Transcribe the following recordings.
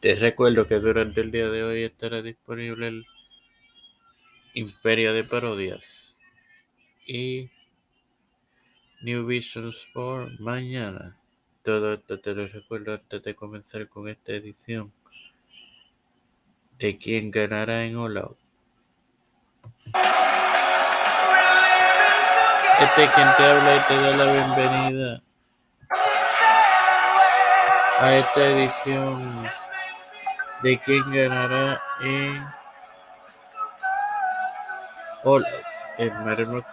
Te recuerdo que durante el día de hoy estará disponible el Imperio de Parodias y New Vision Sport mañana. Todo esto te lo recuerdo antes de comenzar con esta edición de quién ganará en All Out. Este es quien te habla y te da la bienvenida a esta edición de quién ganará en All en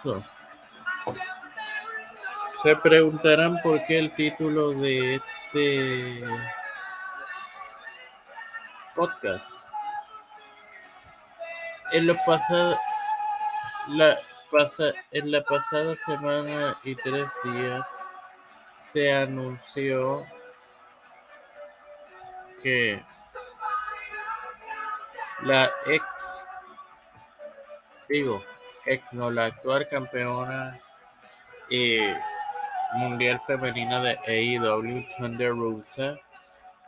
Se preguntarán por qué el título de este podcast. En lo pasado, la en la pasada semana y tres días se anunció que la ex, digo, ex no, la actual campeona eh, mundial femenina de AEW, Thunder Rosa,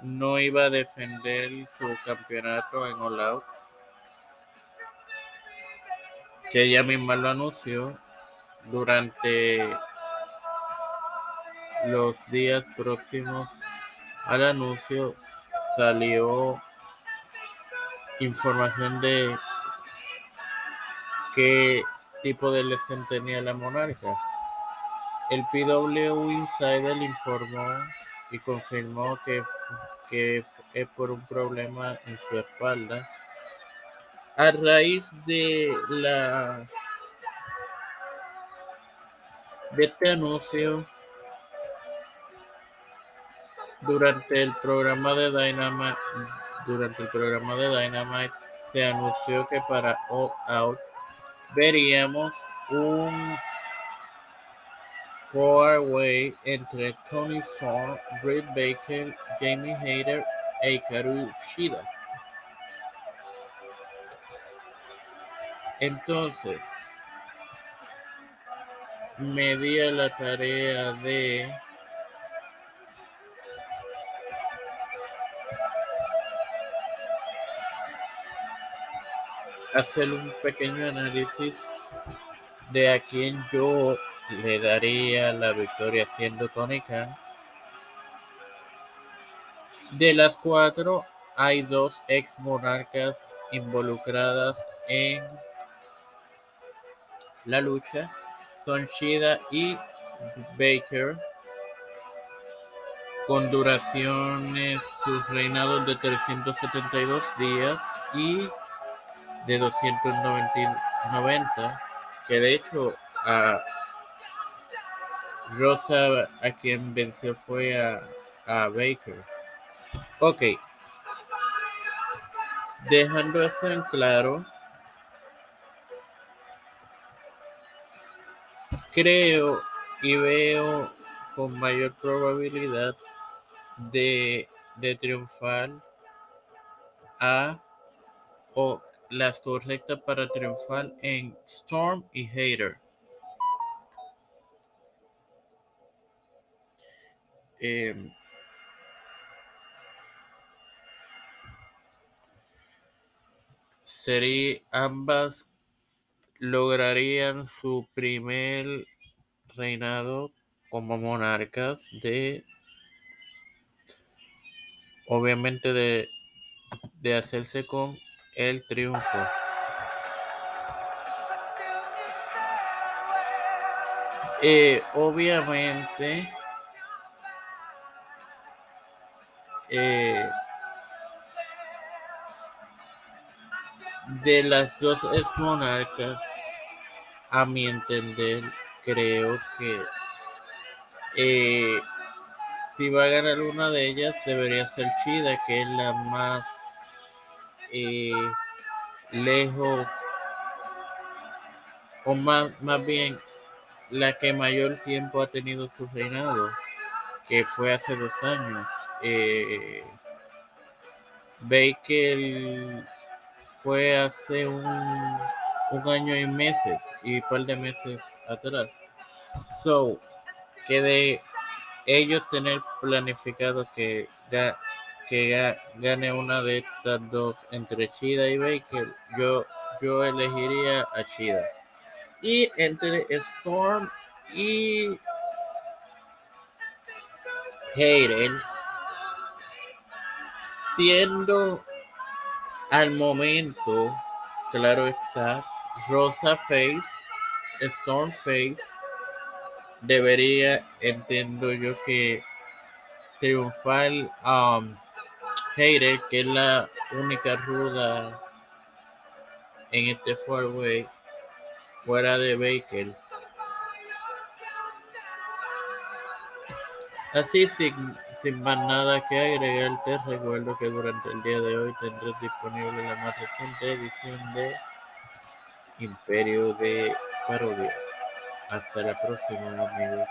no iba a defender su campeonato en All Out que ella misma lo anunció durante los días próximos al anuncio salió información de qué tipo de lesión tenía la monarca. El PW Insider informó y confirmó que, que es por un problema en su espalda a raíz de la de este anuncio durante el programa de Dynamite durante el programa de Dynamite se anunció que para All Out veríamos un four-way entre Tony Storm, Britt Baker, Jamie Hayter e Hikaru Shida. Entonces, me di a la tarea de hacer un pequeño análisis de a quién yo le daría la victoria siendo Tony Khan. De las cuatro, hay dos ex monarcas involucradas en la lucha son Shida y Baker, con duraciones sus reinados de 372 días y de 290, que de hecho a Rosa a quien venció fue a, a Baker. Ok. Dejando eso en claro, creo y veo con mayor probabilidad de, triunfar a o las correctas para triunfar en Storm y Hater. Em, sería ambas lograrían su primer reinado como monarcas de obviamente de, de hacerse con el triunfo. Eh, obviamente eh, De las dos ex monarcas, a mi entender, creo que eh, si va a ganar una de ellas, debería ser Chida, que es la más eh, lejos, o más, más bien la que mayor tiempo ha tenido su reinado, que fue hace dos años. Eh, Baker fue hace un, año y meses y un par de meses atrás. So, que de ellos tener planificado que que gane una de estas dos entre Chida y Baker, yo, yo elegiría a Chida. Y entre Storm y Hayden, siendo al momento, claro está, Rosa Face, Storm Face, debería, entiendo yo que triunfar um, Hayden, que es la única ruda en este four way fuera de Baker Así, sin, sin más nada que agregar, te recuerdo que durante el día de hoy tendrás disponible la más reciente edición de Imperio de Parodias. Hasta la próxima, amigos.